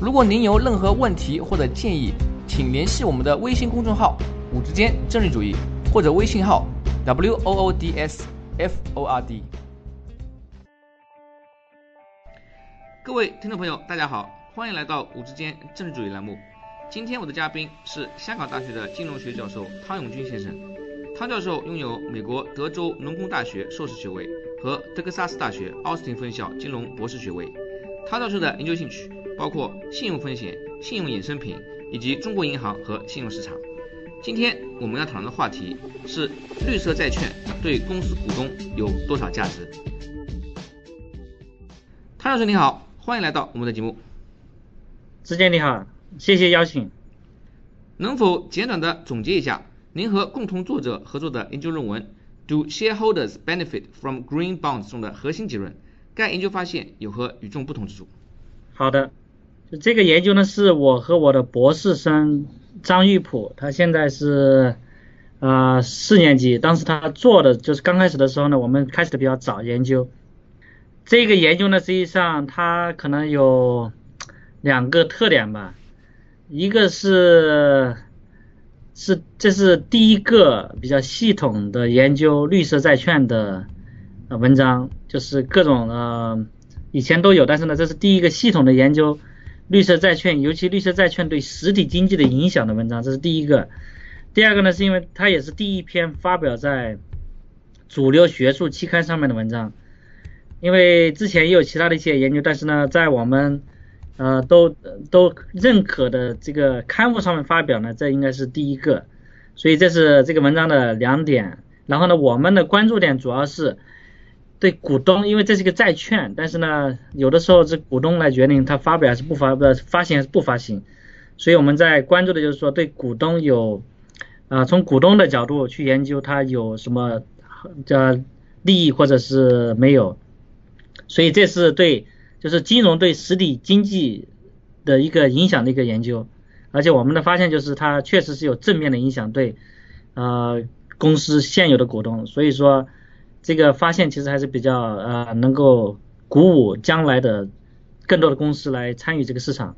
如果您有任何问题或者建议，请联系我们的微信公众号“五之间政治主义”或者微信号 “w o o d s f o r d”。各位听众朋友，大家好，欢迎来到“五之间政治主义”栏目。今天我的嘉宾是香港大学的金融学教授汤永军先生。汤教授拥有美国德州农工大学硕士学位和德克萨斯大学奥斯汀分校金融博士学位。汤教授的研究兴趣。包括信用风险、信用衍生品以及中国银行和信用市场。今天我们要讨论的话题是绿色债券对公司股东有多少价值？汤老师你好，欢迎来到我们的节目。志健你好，谢谢邀请。能否简短的总结一下您和共同作者合作的研究论文 “Do shareholders benefit from green bonds” 中的核心结论？该研究发现有何与众不同之处？好的。这个研究呢，是我和我的博士生张玉普，他现在是呃四年级，当时他做的就是刚开始的时候呢，我们开始的比较早研究。这个研究呢，实际上它可能有两个特点吧，一个是是这是第一个比较系统的研究绿色债券的文章，就是各种呃以前都有，但是呢，这是第一个系统的研究。绿色债券，尤其绿色债券对实体经济的影响的文章，这是第一个。第二个呢，是因为它也是第一篇发表在主流学术期刊上面的文章。因为之前也有其他的一些研究，但是呢，在我们呃都都认可的这个刊物上面发表呢，这应该是第一个。所以这是这个文章的两点。然后呢，我们的关注点主要是。对股东，因为这是个债券，但是呢，有的时候是股东来决定他发表还是不发，不发行还是不发行，所以我们在关注的就是说，对股东有啊，从股东的角度去研究它有什么叫利益或者是没有，所以这是对就是金融对实体经济的一个影响的一个研究，而且我们的发现就是它确实是有正面的影响对呃公司现有的股东，所以说。这个发现其实还是比较呃能够鼓舞将来的更多的公司来参与这个市场。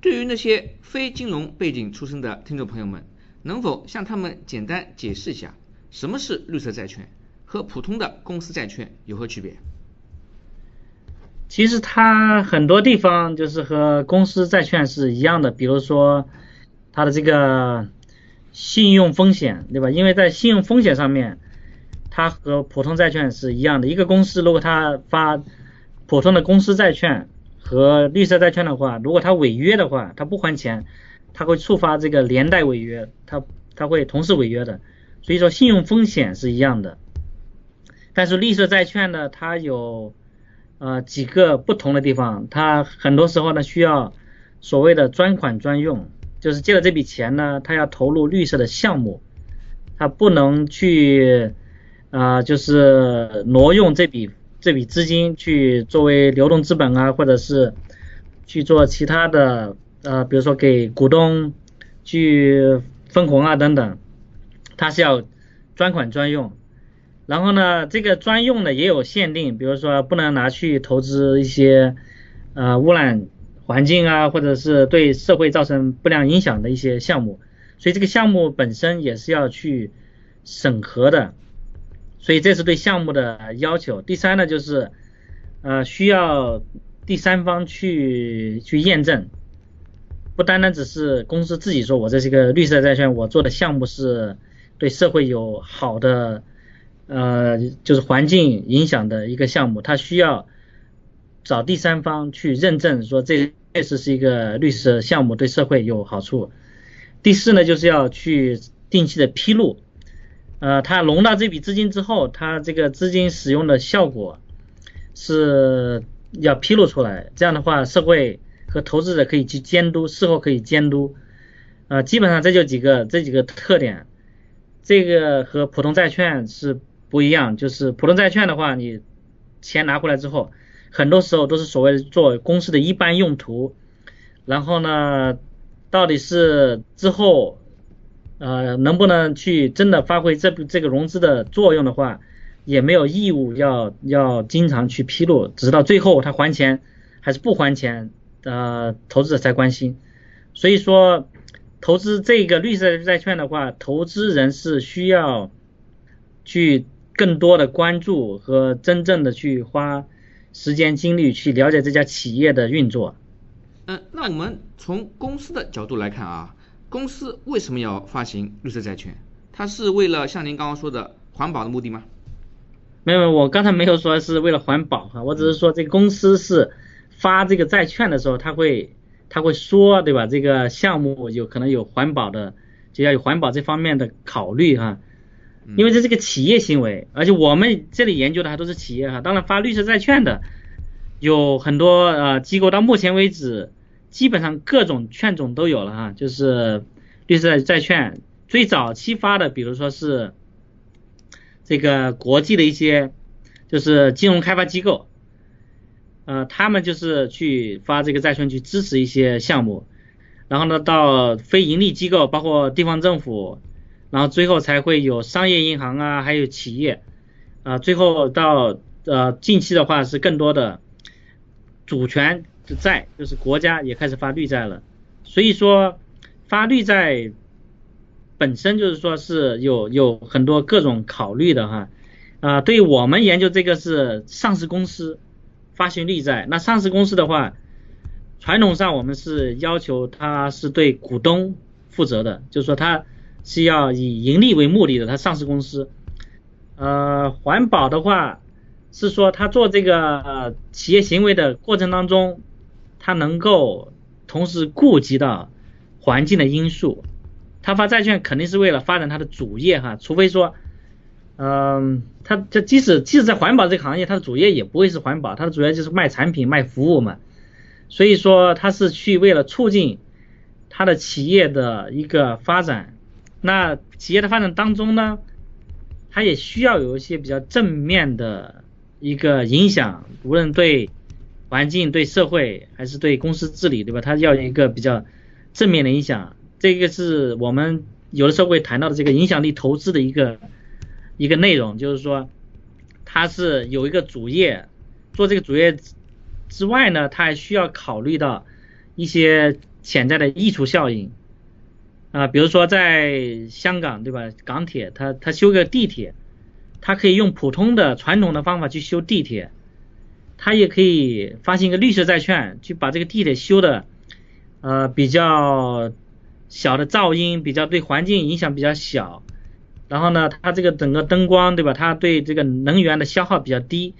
对于那些非金融背景出身的听众朋友们，能否向他们简单解释一下什么是绿色债券和普通的公司债券有何区别？其实它很多地方就是和公司债券是一样的，比如说它的这个信用风险，对吧？因为在信用风险上面。它和普通债券是一样的，一个公司如果它发普通的公司债券和绿色债券的话，如果它违约的话，它不还钱，它会触发这个连带违约，它它会同时违约的。所以说信用风险是一样的，但是绿色债券呢，它有呃几个不同的地方，它很多时候呢需要所谓的专款专用，就是借了这笔钱呢，它要投入绿色的项目，它不能去。啊，就是挪用这笔这笔资金去作为流动资本啊，或者是去做其他的呃，比如说给股东去分红啊等等，它是要专款专用。然后呢，这个专用的也有限定，比如说不能拿去投资一些呃污染环境啊，或者是对社会造成不良影响的一些项目。所以这个项目本身也是要去审核的。所以这是对项目的要求。第三呢，就是呃需要第三方去去验证，不单单只是公司自己说我这是一个绿色债券，我做的项目是对社会有好的呃就是环境影响的一个项目，它需要找第三方去认证说这确实是一个绿色项目，对社会有好处。第四呢，就是要去定期的披露。呃，他融到这笔资金之后，他这个资金使用的效果是要披露出来，这样的话社会和投资者可以去监督，事后可以监督。呃，基本上这就几个这几个特点，这个和普通债券是不一样。就是普通债券的话，你钱拿回来之后，很多时候都是所谓做公司的一般用途。然后呢，到底是之后呃能不能去真的发挥这这个融资的作用的话，也没有义务要要经常去披露，直到最后他还钱还是不还钱，呃，投资者才关心。所以说。投资这个绿色债券的话，投资人是需要去更多的关注和真正的去花时间精力去了解这家企业的运作。嗯，那我们从公司的角度来看啊，公司为什么要发行绿色债券？它是为了像您刚刚说的环保的目的吗？没有，我刚才没有说是为了环保哈，我只是说这个公司是发这个债券的时候，他会。他会说，对吧？这个项目有可能有环保的，就要有环保这方面的考虑哈。因为这是个企业行为，而且我们这里研究的还都是企业哈。当然发绿色债券的有很多呃机构，到目前为止基本上各种券种都有了哈。就是绿色债券最早期发的，比如说是这个国际的一些就是金融开发机构。呃，他们就是去发这个债券去支持一些项目，然后呢，到非盈利机构，包括地方政府，然后最后才会有商业银行啊，还有企业，啊，最后到呃近期的话是更多的主权的债，就是国家也开始发绿债了。所以说发绿债本身就是说是有有很多各种考虑的哈，啊，对我们研究这个是上市公司。发行绿债，那上市公司的话，传统上我们是要求它是对股东负责的，就是说它是要以盈利为目的的，它上市公司。呃，环保的话是说它做这个呃企业行为的过程当中，它能够同时顾及到环境的因素。它发债券肯定是为了发展它的主业哈，除非说。嗯，它这即使即使在环保这个行业，它的主业也不会是环保，它的主要就是卖产品、卖服务嘛。所以说，它是去为了促进它的企业的一个发展。那企业的发展当中呢，它也需要有一些比较正面的一个影响，无论对环境、对社会还是对公司治理，对吧？它要一个比较正面的影响。这个是我们有的时候会谈到的这个影响力投资的一个。一个内容就是说，它是有一个主业，做这个主业之外呢，它还需要考虑到一些潜在的溢出效应啊，比如说在香港对吧，港铁它它修个地铁，它可以用普通的传统的方法去修地铁，它也可以发行一个绿色债券，去把这个地铁修的呃比较小的噪音，比较对环境影响比较小。然后呢，它这个整个灯光，对吧？它对这个能源的消耗比较低，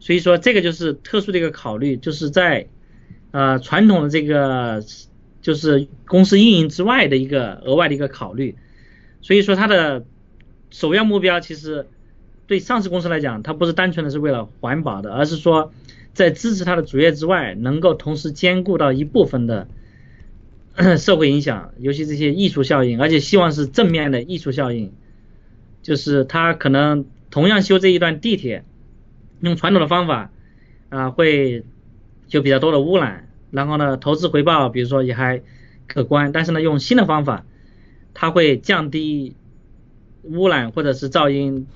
所以说这个就是特殊的一个考虑，就是在呃传统的这个就是公司运营之外的一个额外的一个考虑。所以说它的首要目标其实对上市公司来讲，它不是单纯的是为了环保的，而是说在支持它的主业之外，能够同时兼顾到一部分的 社会影响，尤其这些艺术效应，而且希望是正面的艺术效应。就是它可能同样修这一段地铁，用传统的方法啊，会有比较多的污染，然后呢，投资回报比如说也还可观，但是呢，用新的方法，它会降低污染或者是噪音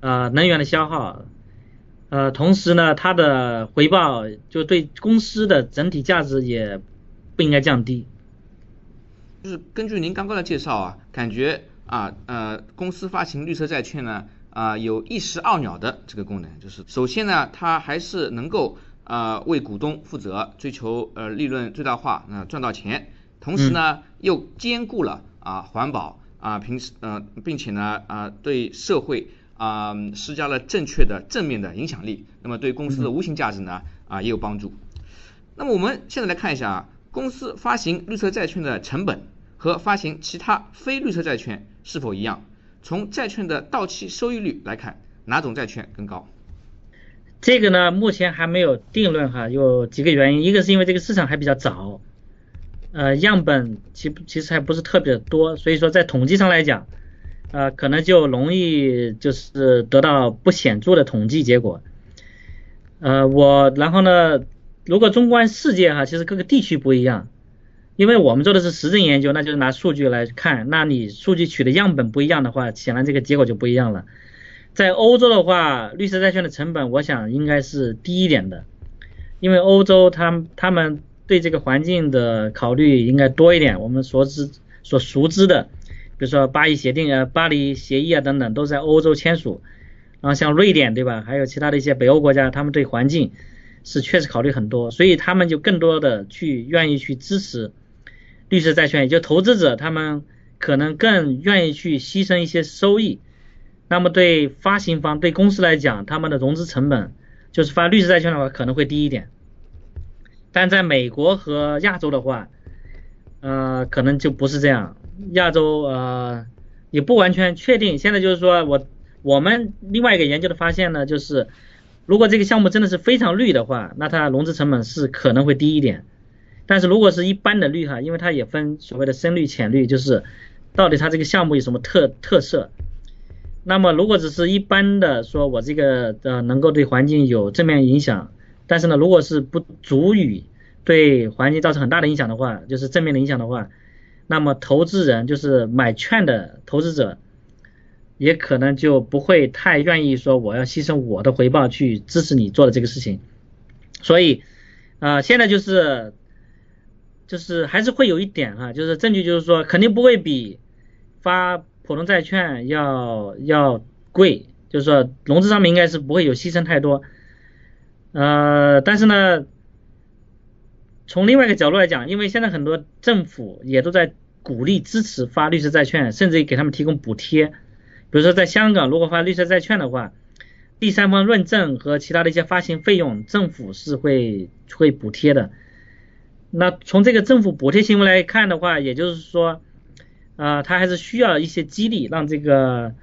啊能源的消耗，呃，同时呢，它的回报就对公司的整体价值也不应该降低。就是根据您刚刚的介绍啊，感觉。啊呃，公司发行绿色债券呢，啊有一石二鸟的这个功能，就是首先呢，它还是能够啊为股东负责，追求呃利润最大化，那赚到钱，同时呢又兼顾了啊环保啊平时呃并且呢啊对社会啊施加了正确的正面的影响力，那么对公司的无形价值呢啊也有帮助。那么我们现在来看一下啊，公司发行绿色债券的成本。和发行其他非绿色债券是否一样？从债券的到期收益率来看，哪种债券更高？这个呢，目前还没有定论哈，有几个原因，一个是因为这个市场还比较早，呃，样本其其实还不是特别的多，所以说在统计上来讲，呃，可能就容易就是得到不显著的统计结果。呃，我然后呢，如果纵观世界哈，其实各个地区不一样，因为我们做的是实证研究，那就是拿数据来看，那你数据取的样本不一样的话，显然这个结果就不一样了。在欧洲的话，绿色债券的成本，我想应该是低一点的，因为欧洲他他们对这个环境的考虑应该多一点。我们所知所熟知的，比如说巴黎协定啊、巴黎协议啊等等，都在欧洲签署。然后像瑞典对吧，还有其他的一些北欧国家，他们对环境是确实考虑很多，所以他们就更多的去愿意去支持绿色债券，也就投资者他们可能更愿意去牺牲一些收益。那么对发行方、对公司来讲，他们的融资成本就是发绿色债券的话可能会低一点，但在美国和亚洲的话，呃，可能就不是这样。亚洲呃也不完全确定。现在就是说我我们另外一个研究的发现呢，就是如果这个项目真的是非常绿的话，那它融资成本是可能会低一点。但是如果是一般的绿哈，因为它也分所谓的深绿、浅绿，就是到底它这个项目有什么特特色。那么，如果只是一般的说，我这个呃能够对环境有正面影响，但是呢，如果是不足以对环境造成很大的影响的话，就是正面的影响的话，那么投资人就是买券的投资者，也可能就不会太愿意说我要牺牲我的回报去支持你做的这个事情。所以啊，现在就是就是还是会有一点哈，就是证据就是说肯定不会比发。普通债券要要贵，就是说融资上面应该是不会有牺牲太多，呃，但是呢，从另外一个角度来讲，因为现在很多政府也都在鼓励支持发绿色债券，甚至给他们提供补贴。比如说在香港，如果发绿色债券的话，第三方认证和其他的一些发行费用，政府是会会补贴的。那从这个政府补贴行为来看的话，也就是说。啊，它还是需要一些激励，让这个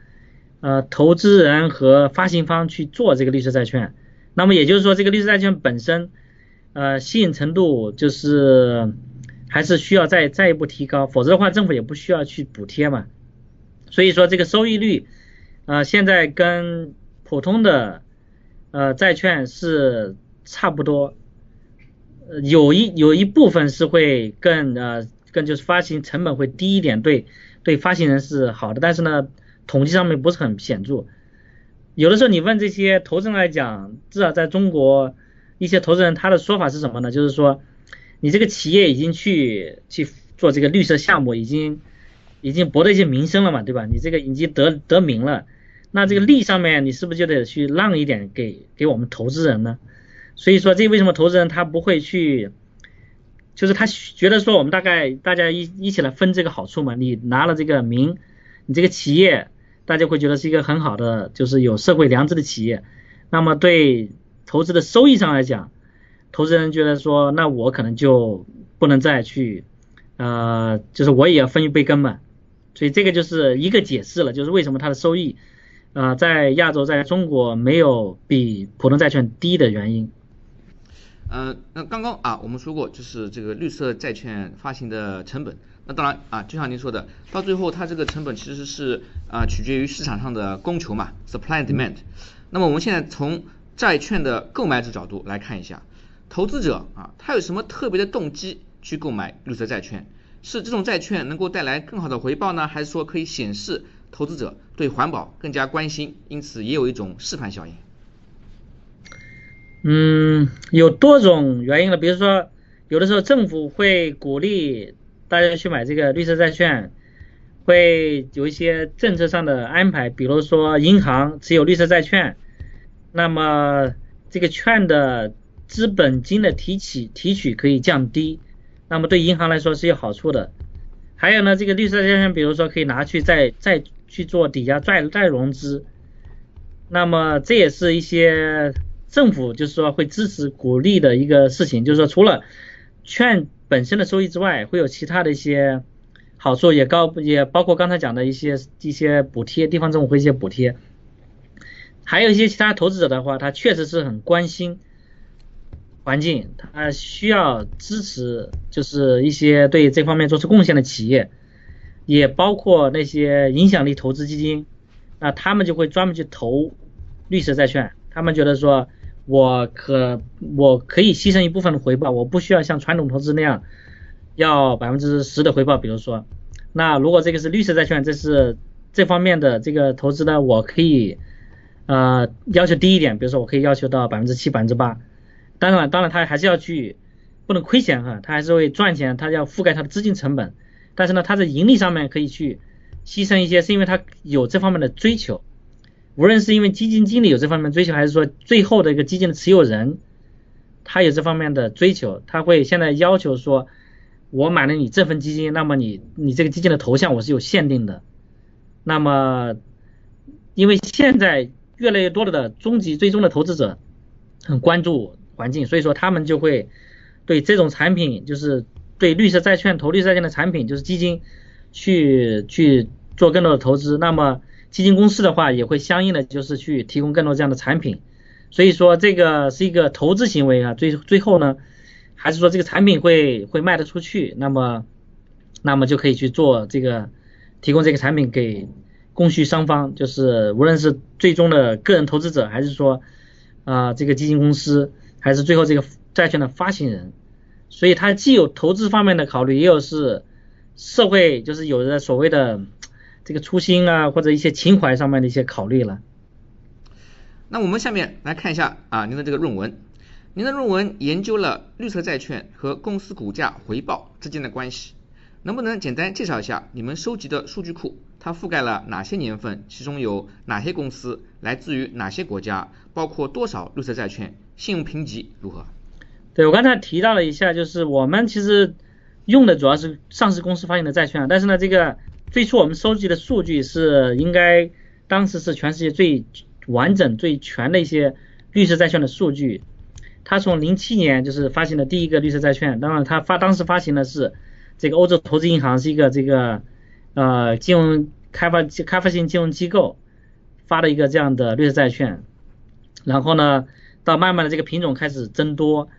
呃投资人和发行方去做这个绿色债券。那么也就是说，这个绿色债券本身呃吸引程度就是还是需要再再一步提高，否则的话政府也不需要去补贴嘛。所以说这个收益率啊现在跟普通的呃债券是差不多，有一有一部分是会更呃。更就是发行成本会低一点，对对发行人是好的，但是呢，统计上面不是很显著。有的时候你问这些投资人来讲，至少在中国一些投资人他的说法是什么呢？就是说，你这个企业已经去去做这个绿色项目，已经已经博得一些名声了嘛，对吧？你这个已经得得名了，那这个利上面你是不是就得去让一点给给我们投资人呢？所以说，这为什么投资人他不会去？就是他觉得说我们大概大家一一起来分这个好处嘛，你拿了这个名，你这个企业大家会觉得是一个很好的，就是有社会良知的企业。那么对投资的收益上来讲，投资人觉得说那我可能就不能再去，呃，就是我也要分一杯羹嘛。所以这个就是一个解释了，就是为什么它的收益，呃，在亚洲在中国没有比普通债券低的原因。呃，那刚刚啊，我们说过，就是这个绿色债券发行的成本。那当然啊，就像您说的，到最后它这个成本其实是啊，取决于市场上的供求嘛，supply and demand。那么我们现在从债券的购买者角度来看一下，投资者啊，他有什么特别的动机去购买绿色债券？是这种债券能够带来更好的回报呢，还是说可以显示投资者对环保更加关心，因此也有一种示范效应？嗯，有多种原因了，比如说，有的时候政府会鼓励大家去买这个绿色债券，会有一些政策上的安排，比如说银行持有绿色债券，那么这个券的资本金的提取提取可以降低，那么对银行来说是有好处的。还有呢，这个绿色债券，比如说可以拿去再再去做抵押再再融资，那么这也是一些。政府就是说会支持鼓励的一个事情，就是说除了券本身的收益之外，会有其他的一些好处，也高也包括刚才讲的一些一些补贴，地方政府会一些补贴。还有一些其他投资者的话，他确实是很关心环境，他需要支持，就是一些对这方面做出贡献的企业，也包括那些影响力投资基金，那他们就会专门去投绿色债券，他们觉得说，我可我可以牺牲一部分的回报，我不需要像传统投资那样要百分之十的回报，比如说，那如果这个是绿色债券，这是这方面的这个投资呢，我可以。呃，要求低一点，比如说我可以要求到百分之七、百分之八。当然，当然他还是要去，不能亏钱哈，他还是会赚钱，他要覆盖他的资金成本。但是呢，他在盈利上面可以去牺牲一些，是因为他有这方面的追求。无论是因为基金经理有这方面追求，还是说最后的一个基金的持有人，他有这方面的追求，他会现在要求说，我买了你这份基金，那么你你这个基金的头像我是有限定的。那么，因为现在。越来越多的终极最终的投资者很关注环境，所以说他们就会对这种产品，就是对绿色债券投绿色债券的产品，就是基金去去做更多的投资。那么基金公司的话也会相应的就是去提供更多这样的产品。所以说这个是一个投资行为啊，最最后呢还是说这个产品会会卖得出去，那么那么就可以去做这个提供这个产品给。供需双方就是无论是最终的个人投资者，还是说啊这个基金公司，还是最后这个债券的发行人，所以它既有投资方面的考虑，也有是社会就是有的所谓的这个初心啊或者一些情怀上面的一些考虑了。那我们下面来看一下啊您的这个论文，您的论文研究了绿色债券和公司股价回报之间的关系。能不能简单介绍一下你们收集的数据库？它覆盖了哪些年份？其中有哪些公司？来自于哪些国家？包括多少绿色债券？信用评级如何？对我刚才提到了一下，就是我们其实用的主要是上市公司发行的债券，但是呢，这个最初我们收集的数据是应该当时是全世界最完整、最全的一些绿色债券的数据。它从零七年就是发行的第一个绿色债券，当然它发当时发行的是。这个欧洲投资银行是一个这个呃金融开发开发性金融机构发的一个这样的绿色债券，然后呢，到慢慢的这个品种开始增多，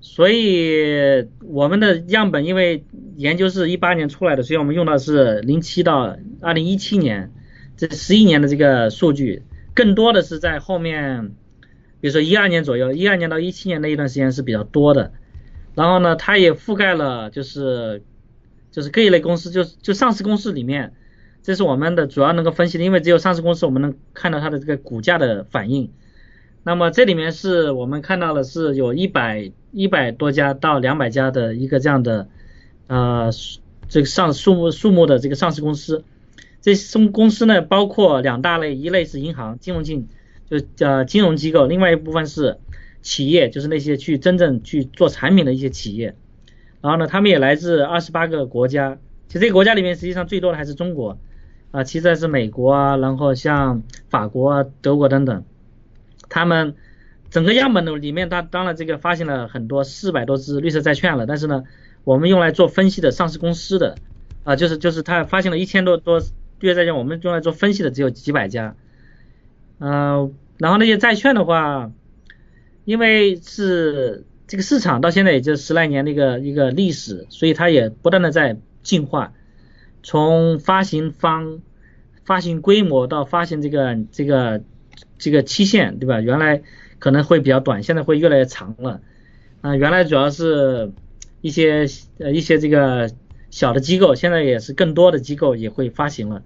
所以我们的样本因为研究是一八年出来的，所以我们用的是零七到二零一七年这十一年的这个数据，更多的是在后面，比如说一二年左右，一二年到一七年那一段时间是比较多的。然后呢，它也覆盖了，就是就是各一类公司，就就上市公司里面，这是我们的主要能够分析的，因为只有上市公司我们能看到它的这个股价的反应。那么这里面是我们看到的是有一百一百多家到两百家的一个这样的呃这个上数目数目的这个上市公司，这中公司呢包括两大类，一类是银行金融金就叫金融机构，另外一部分是。企业就是那些去真正去做产品的一些企业，然后呢，他们也来自二十八个国家，其实这个国家里面实际上最多的还是中国，啊，其次是美国啊，然后像法国啊、德国等等，他们整个样本的里面，它当然这个发行了很多四百多只绿色债券了，但是呢，我们用来做分析的上市公司的，啊，就是就是他发行了一千多多绿色债券，我们用来做分析的只有几百家，嗯，然后那些债券的话。因为是这个市场到现在也就十来年的一个一个历史，所以它也不断的在进化。从发行方、发行规模到发行这个这个这个期限，对吧？原来可能会比较短，现在会越来越长了。啊，原来主要是一些呃一些这个小的机构，现在也是更多的机构也会发行了。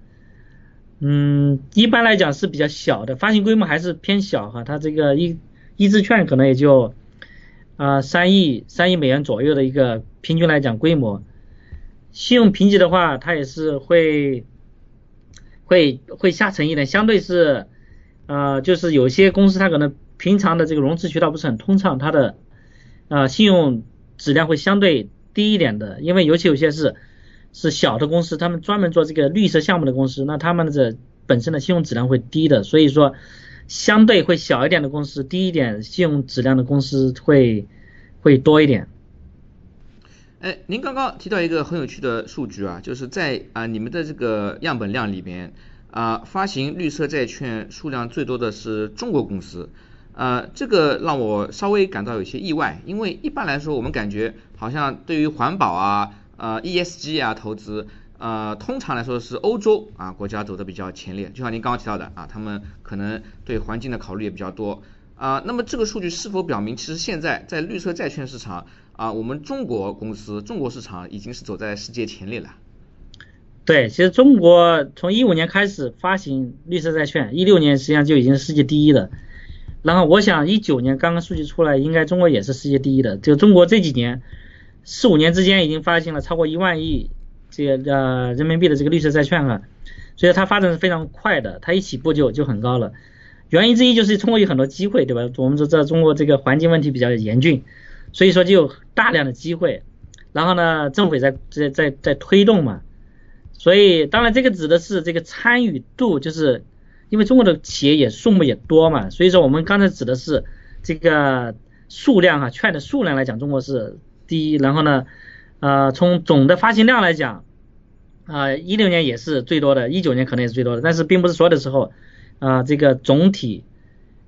嗯，一般来讲是比较小的，发行规模还是偏小哈，它这个一。一支券可能也就啊三亿三亿美元左右的一个平均来讲规模，信用评级的话，它也是会会会下沉一点，相对是呃就是有些公司它可能平常的这个融资渠道不是很通畅，它的啊信用质量会相对低一点的，因为尤其有些是是小的公司，他们专门做这个绿色项目的公司，那他们的本身的信用质量会低的，所以说。相对会小一点的公司，低一点信用质量的公司会会多一点。哎，您刚刚提到一个很有趣的数据啊，就是在啊你们的这个样本量里边啊，发行绿色债券数量最多的是中国公司，呃，这个让我稍微感到有些意外，因为一般来说我们感觉好像对于环保啊、呃 ESG 啊投资，呃，通常来说是欧洲啊国家走的比较前列，就像您刚刚提到的啊，他们可能对环境的考虑也比较多啊。那么这个数据是否表明，其实现在在绿色债券市场啊，我们中国公司、中国市场已经是走在世界前列了？对，其实中国从一五年开始发行绿色债券，一六年实际上就已经是世界第一了。然后我想一九年刚刚数据出来，应该中国也是世界第一的。就中国这几年四五年之间已经发行了超过一万亿这个呃人民币的这个绿色债券了，所以它发展是非常快的，它一起步就就很高了。原因之一就是中国有很多机会，对吧？我们都知道中国这个环境问题比较严峻，所以说就大量的机会。然后呢，政府也在在在在推动嘛。所以，当然这个指的是这个参与度，就是因为中国的企业也数目也多嘛，所以说我们刚才指的是这个数量哈，券的数量来讲，中国是第一。然后呢，呃，从总的发行量来讲，啊，一六年也是最多的，一九年可能也是最多的，但是并不是所有的时候，啊，这个总体，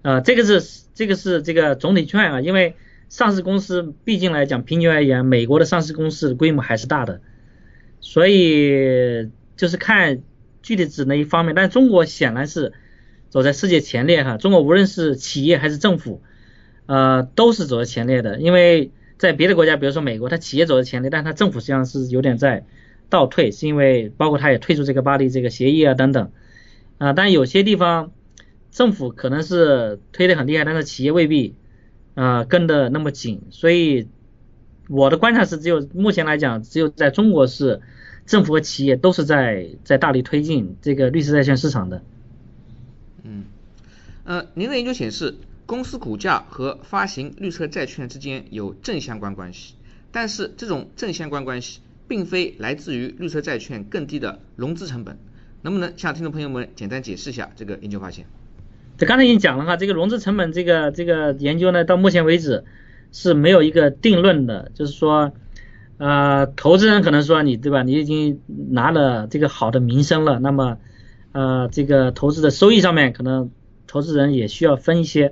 啊，这个是这个是这个总体券啊，因为上市公司毕竟来讲，平均而言，美国的上市公司规模还是大的。所以就是看具体指哪一方面，但中国显然是走在世界前列哈。中国无论是企业还是政府，呃，都是走在前列的。因为在别的国家，比如说美国，它企业走在前列，但它政府实际上是有点在倒退，是因为包括它也退出这个巴黎这个协议啊等等啊。但有些地方政府可能是推的很厉害，但是企业未必啊跟的那么紧。所以我的观察是，只有目前来讲，只有在中国是。政府和企业都是在在大力推进这个绿色债券市场的。嗯，呃，您的研究显示，公司股价和发行绿色债券之间有正相关关系，但是这种正相关关系并非来自于绿色债券更低的融资成本。能不能向听众朋友们简单解释一下这个研究发现？这刚才已经讲了哈，这个融资成本这个这个研究呢，到目前为止是没有一个定论的，就是说。呃，投资人可能说你对吧？你已经拿了这个好的名声了，那么呃，这个投资的收益上面可能投资人也需要分一些，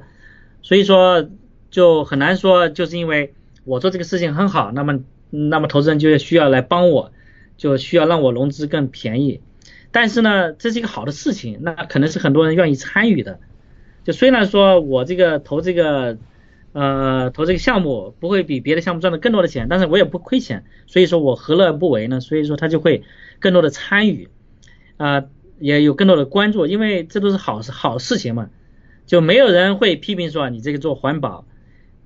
所以说就很难说，就是因为我做这个事情很好，那么那么投资人就需要来帮我，就需要让我融资更便宜。但是呢，这是一个好的事情，那可能是很多人愿意参与的。就虽然说我这个投这个。呃，投这个项目不会比别的项目赚的更多的钱，但是我也不亏钱，所以说我何乐而不为呢？所以说他就会更多的参与，啊，也有更多的关注，因为这都是好事好事情嘛，就没有人会批评说你这个做环保，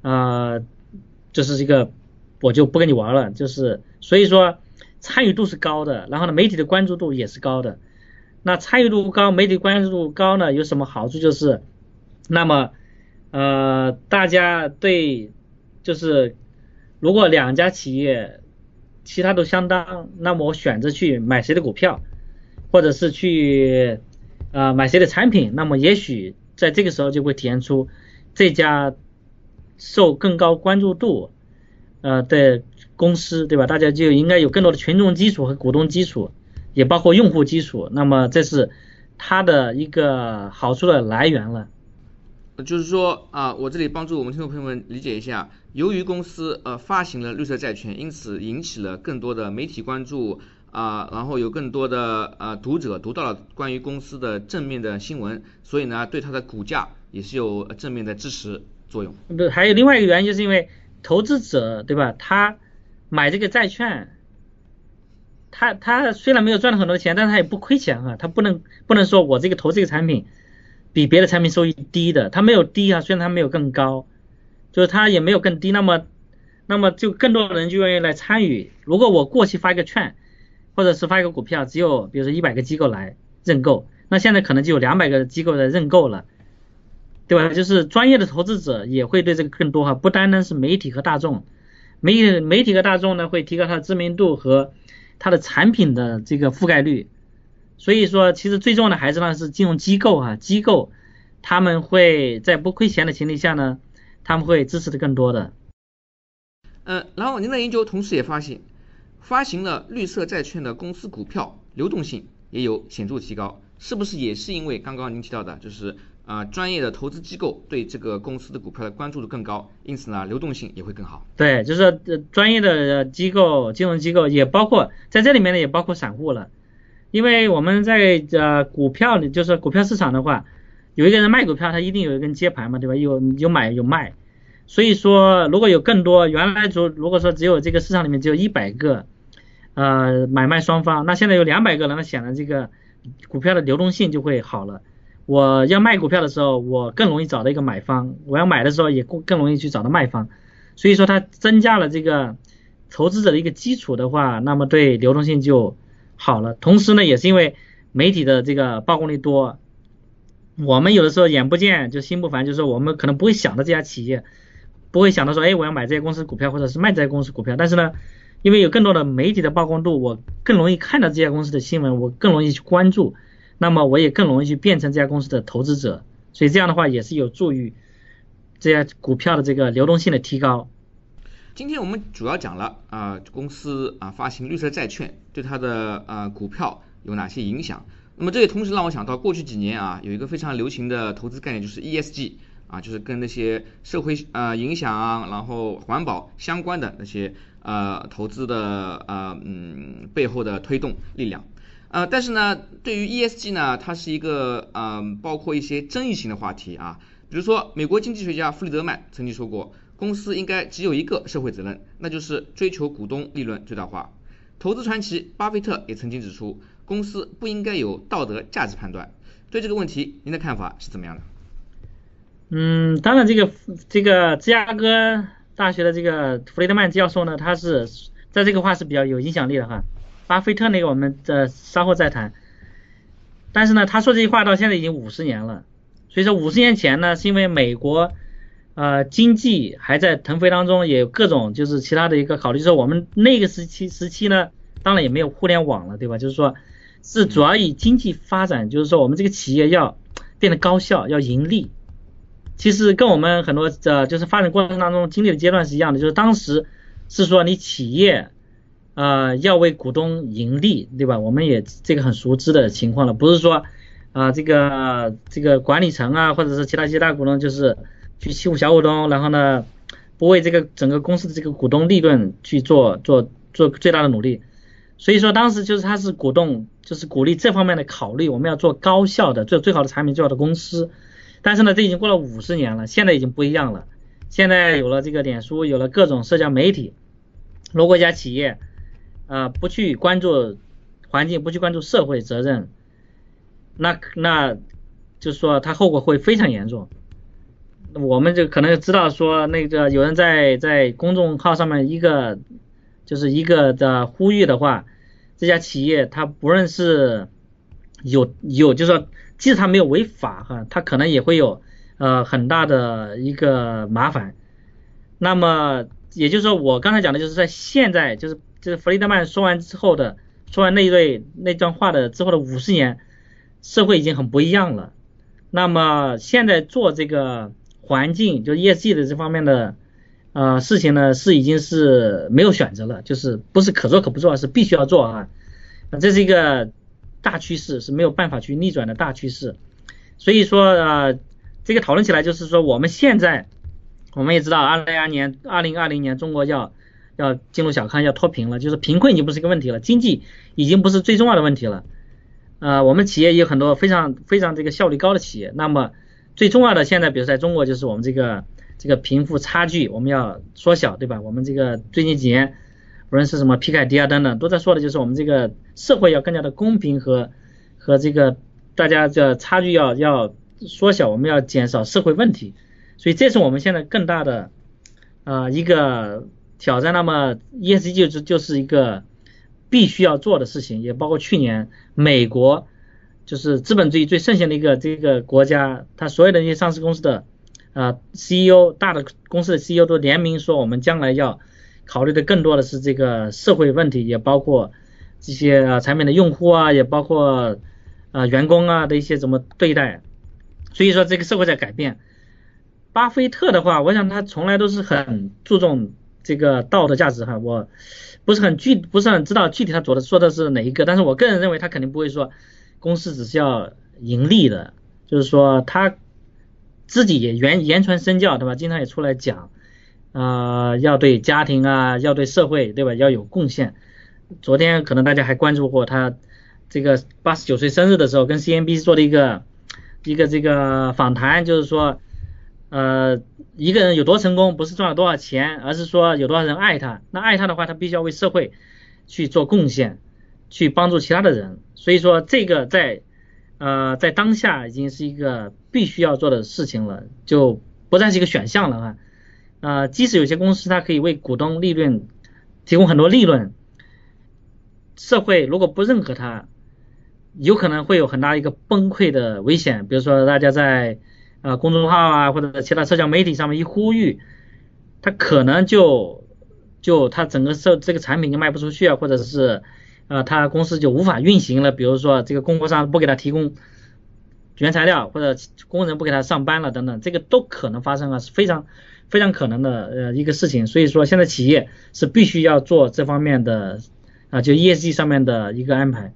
啊，就是这个我就不跟你玩了，就是所以说参与度是高的，然后呢，媒体的关注度也是高的，那参与度高，媒体关注度高呢，有什么好处？就是那么。呃，大家对就是如果两家企业其他都相当，那么我选择去买谁的股票，或者是去呃买谁的产品，那么也许在这个时候就会体现出这家受更高关注度呃的公司，对吧？大家就应该有更多的群众基础和股东基础，也包括用户基础，那么这是它的一个好处的来源了。就是说啊，我这里帮助我们听众朋友们理解一下，由于公司呃发行了绿色债券，因此引起了更多的媒体关注啊，然后有更多的呃读者读到了关于公司的正面的新闻，所以呢，对它的股价也是有正面的支持作用。对，还有另外一个原因，就是因为投资者对吧，他买这个债券，他他虽然没有赚了很多钱，但是他也不亏钱啊，他不能不能说我这个投这个产品。比别的产品收益低的，它没有低啊，虽然它没有更高，就是它也没有更低，那么，那么就更多的人就愿意来参与。如果我过去发一个券，或者是发一个股票，只有比如说一百个机构来认购，那现在可能就有两百个机构来认购了，对吧？就是专业的投资者也会对这个更多哈，不单单是媒体和大众，媒体媒体和大众呢会提高它的知名度和它的产品的这个覆盖率。所以说，其实最重要的还是呢是金融机构哈，机构他们会在不亏钱的前提下呢，他们会支持的更多的。呃，然后您的研究同时也发现，发行了绿色债券的公司股票流动性也有显著提高，是不是也是因为刚刚您提到的，就是啊专业的投资机构对这个公司的股票的关注度更高，因此呢流动性也会更好。对，就是呃专业的机构、金融机构也包括在这里面呢，也包括散户了。因为我们在呃股票里，就是股票市场的话，有一个人卖股票，他一定有一根接盘嘛，对吧？有有买有卖。所以说，如果有更多，原来如如果说只有这个市场里面只有一百个呃买卖双方，那现在有两百个人，那显然这个股票的流动性就会好了。我要卖股票的时候，我更容易找到一个买方；我要买的时候，也更更容易去找到卖方。所以说，它增加了这个投资者的一个基础的话，那么对流动性就好了。同时呢，也是因为媒体的这个曝光率多，我们有的时候眼不见就心不烦，就是说我们可能不会想到这家企业。不会想到说，哎，我要买这家公司股票，或者是卖这家公司股票。但是呢，因为有更多的媒体的曝光度，我更容易看到这家公司的新闻，我更容易去关注，那么我也更容易去变成这家公司的投资者。所以这样的话，也是有助于这家股票的这个流动性的提高。今天我们主要讲了啊，公司啊发行绿色债券对它的啊股票有哪些影响。那么这也同时让我想到，过去几年啊，有一个非常流行的投资概念，就是 ESG。啊，就是跟那些社会呃影响，然后环保相关的那些呃投资的呃嗯背后的推动力量，呃，但是呢，对于 ESG 呢，它是一个嗯包括一些争议性的话题啊，比如说美国经济学家弗里德曼曾经说过，公司应该只有一个社会责任，那就是追求股东利润最大化。投资传奇巴菲特也曾经指出，公司不应该有道德价值判断。对这个问题，您的看法是怎么样的？嗯，当然，这个这个芝加哥大学的这个弗雷德曼教授呢，他是在这个话是比较有影响力的哈。巴菲特那个我们呃稍后再谈。但是呢，他说这句话到现在已经五十年了，所以说五十年前呢，是因为美国呃经济还在腾飞当中，也有各种就是其他的一个考虑，就是我们那个时期时期呢，当然也没有互联网了，对吧？就是说，是主要以经济发展，就是说我们这个企业要变得高效，要盈利。其实跟我们很多呃，就是发展过程当中经历的阶段是一样的，就是当时是说你企业呃要为股东盈利，对吧？我们也这个很熟知的情况了，不是说啊这个这个管理层啊或者是其他其他股东就是去欺负小股东，然后呢不为这个整个公司的这个股东利润去做做做最大的努力，所以说当时就是他是鼓动就是鼓励这方面的考虑，我们要做高效的做最好的产品最好的公司。但是呢，这已经过了五十年了，现在已经不一样了。现在有了这个脸书，有了各种社交媒体，如果一家企业啊不去关注环境，不去关注社会责任，那那就是说它后果会非常严重。我们就可能知道说，那个有人在在公众号上面一个就是一个的呼吁的话，这家企业它不论是有有就是说。即使他没有违法哈，他可能也会有呃很大的一个麻烦。那么也就是说，我刚才讲的就是在现在，就是就是弗里德曼说完之后的，说完那一对那段话的之后的五十年，社会已经很不一样了。那么现在做这个环境就 ESG 的这方面的呃事情呢，是已经是没有选择了，就是不是可做可不做，是必须要做啊。那这是一个。大趋势是没有办法去逆转的大趋势，所以说呃，这个讨论起来就是说，我们现在我们也知道，二零二年、二零二零年中国要要进入小康，要脱贫了，就是贫困已经不是一个问题了，经济已经不是最重要的问题了。呃，我们企业有很多非常非常这个效率高的企业，那么最重要的现在，比如在中国就是我们这个这个贫富差距我们要缩小，对吧？我们这个最近几年。无论是什么皮凯迪啊等等，都在说的就是我们这个社会要更加的公平和和这个大家的差距要要缩小，我们要减少社会问题，所以这是我们现在更大的啊一个挑战。那么 ESG 就是就是一个必须要做的事情，也包括去年美国就是资本主义最盛行的一个这个国家，它所有的一些上市公司的啊 CEO 大的公司的 CEO 都联名说，我们将来要。考虑的更多的是这个社会问题，也包括这些产品的用户啊，也包括啊员工啊的一些怎么对待。所以说这个社会在改变。巴菲特的话，我想他从来都是很注重这个道德价值哈，我不是很具不是很知道具体他做的说的是哪一个，但是我个人认为他肯定不会说公司只是要盈利的，就是说他自己也言言传身教，对吧？经常也出来讲，啊，要对家庭啊，要对社会，对吧？要有贡献。昨天可能大家还关注过他这个八十九岁生日的时候，跟 CNBC 做的一个一个这个访谈，就是说，呃，一个人有多成功，不是赚了多少钱，而是说有多少人爱他。那爱他的话，他必须要为社会去做贡献，去帮助其他的人。所以说，这个在呃在当下已经是一个必须要做的事情了，就不再是一个选项了啊。呃，即使有些公司它可以为股东利润提供很多利润。社会如果不认可它，有可能会有很大一个崩溃的危险。比如说，大家在呃公众号啊或者其他社交媒体上面一呼吁，它可能就就它整个社这个产品就卖不出去啊，或者是呃他公司就无法运行了。比如说这个供货商不给他提供原材料，或者工人不给他上班了等等，这个都可能发生啊，是非常非常可能的呃一个事情。所以说，现在企业是必须要做这方面的。啊，就 ESG 上面的一个安排。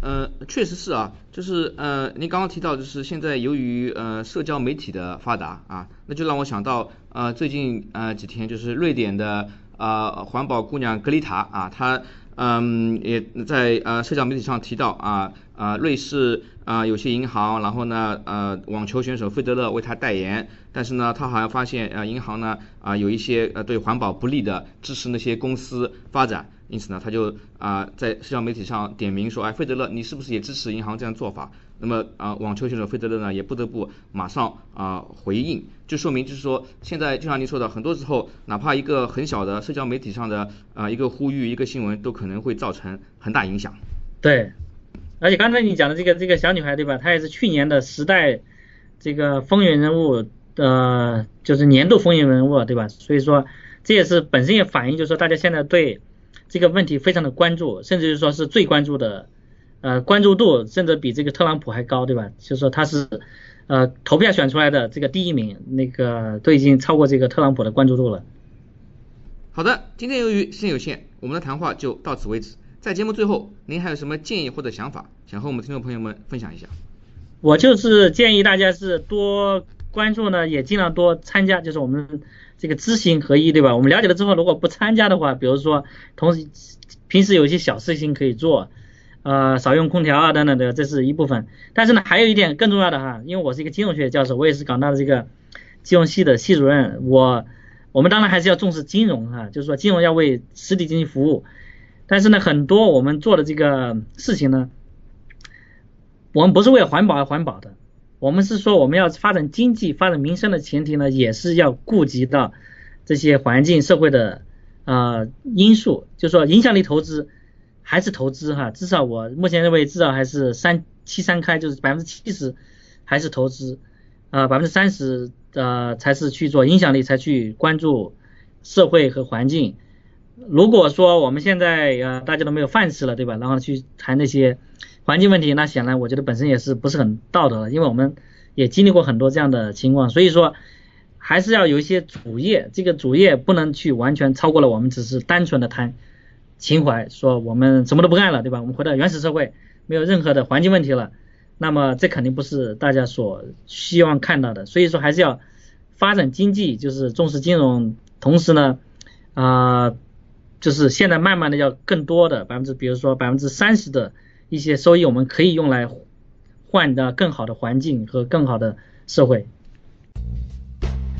呃，确实是啊，就是呃，您刚刚提到，就是现在由于呃社交媒体的发达啊，那就让我想到呃最近呃几天，就是瑞典的呃环保姑娘格丽塔啊，她嗯也在呃社交媒体上提到啊啊瑞士啊有些银行，然后呢呃网球选手费德勒为他代言，但是呢他好像发现啊银行呢啊有一些呃对环保不利的支持那些公司发展。因此呢，他就啊在社交媒体上点名说，哎，费德勒，你是不是也支持银行这样做法？那么啊，网球选手费德勒呢，也不得不马上啊回应，就说明就是说，现在就像您说的，很多时候哪怕一个很小的社交媒体上的啊一个呼吁、一个新闻，都可能会造成很大影响。对，而且刚才你讲的这个这个小女孩对吧？她也是去年的时代这个风云人物呃，就是年度风云人物对吧？所以说这也是本身也反映，就是说大家现在对。这个问题非常的关注，甚至是说是最关注的，呃，关注度甚至比这个特朗普还高，对吧？就是说他是呃投票选出来的这个第一名，那个都已经超过这个特朗普的关注度了。好的，今天由于时间有限，我们的谈话就到此为止。在节目最后，您还有什么建议或者想法，想和我们听众朋友们分享一下？我就是建议大家是多关注呢，也尽量多参加，就是我们。这个知行合一，对吧？我们了解了之后，如果不参加的话，比如说，同时平时有一些小事情可以做，呃，少用空调啊等等的，这是一部分。但是呢，还有一点更重要的哈，因为我是一个金融学教授，我也是港大的这个金融系的系主任，我我们当然还是要重视金融哈，就是说金融要为实体经济服务。但是呢，很多我们做的这个事情呢，我们不是为了环保而环保的。我们是说，我们要发展经济、发展民生的前提呢，也是要顾及到这些环境、社会的啊因素。就说影响力投资还是投资哈，至少我目前认为至少还是三七三开，就是百分之七十还是投资啊，百分之三十呃才是去做影响力，才去关注社会和环境。如果说我们现在呃大家都没有饭吃了，对吧？然后去谈那些。环境问题，那显然我觉得本身也是不是很道德的，因为我们也经历过很多这样的情况，所以说还是要有一些主业，这个主业不能去完全超过了我们只是单纯的谈情怀，说我们什么都不干了，对吧？我们回到原始社会，没有任何的环境问题了，那么这肯定不是大家所希望看到的，所以说还是要发展经济，就是重视金融，同时呢，啊，就是现在慢慢的要更多的百分之，比如说百分之三十的。一些收益我们可以用来换的更好的环境和更好的社会。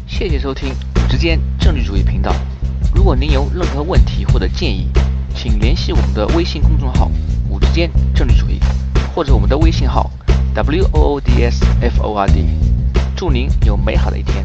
谢谢收听五之间政治主义频道。如果您有任何问题或者建议，请联系我们的微信公众号“五之间政治主义”或者我们的微信号 “w o o d s f o r d”。祝您有美好的一天。